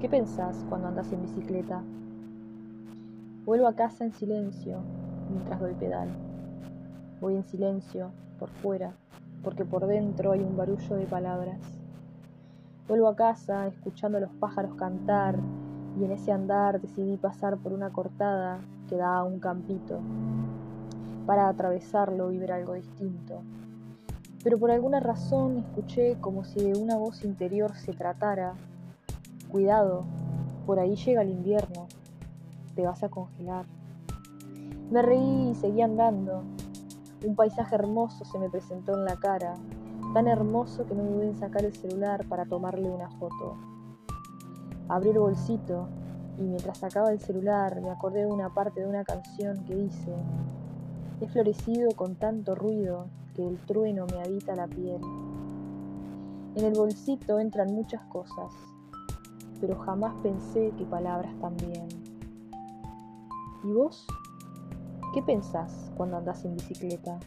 ¿Qué pensás cuando andas en bicicleta? Vuelvo a casa en silencio mientras doy pedal. Voy en silencio, por fuera, porque por dentro hay un barullo de palabras. Vuelvo a casa escuchando a los pájaros cantar y en ese andar decidí pasar por una cortada que da a un campito para atravesarlo y ver algo distinto. Pero por alguna razón escuché como si de una voz interior se tratara. Cuidado, por ahí llega el invierno, te vas a congelar. Me reí y seguí andando. Un paisaje hermoso se me presentó en la cara, tan hermoso que no dudé en sacar el celular para tomarle una foto. Abrí el bolsito y mientras sacaba el celular me acordé de una parte de una canción que dice, he florecido con tanto ruido que el trueno me habita la piel. En el bolsito entran muchas cosas, pero jamás pensé que palabras también. ¿Y vos? ¿Qué pensás cuando andás en bicicleta?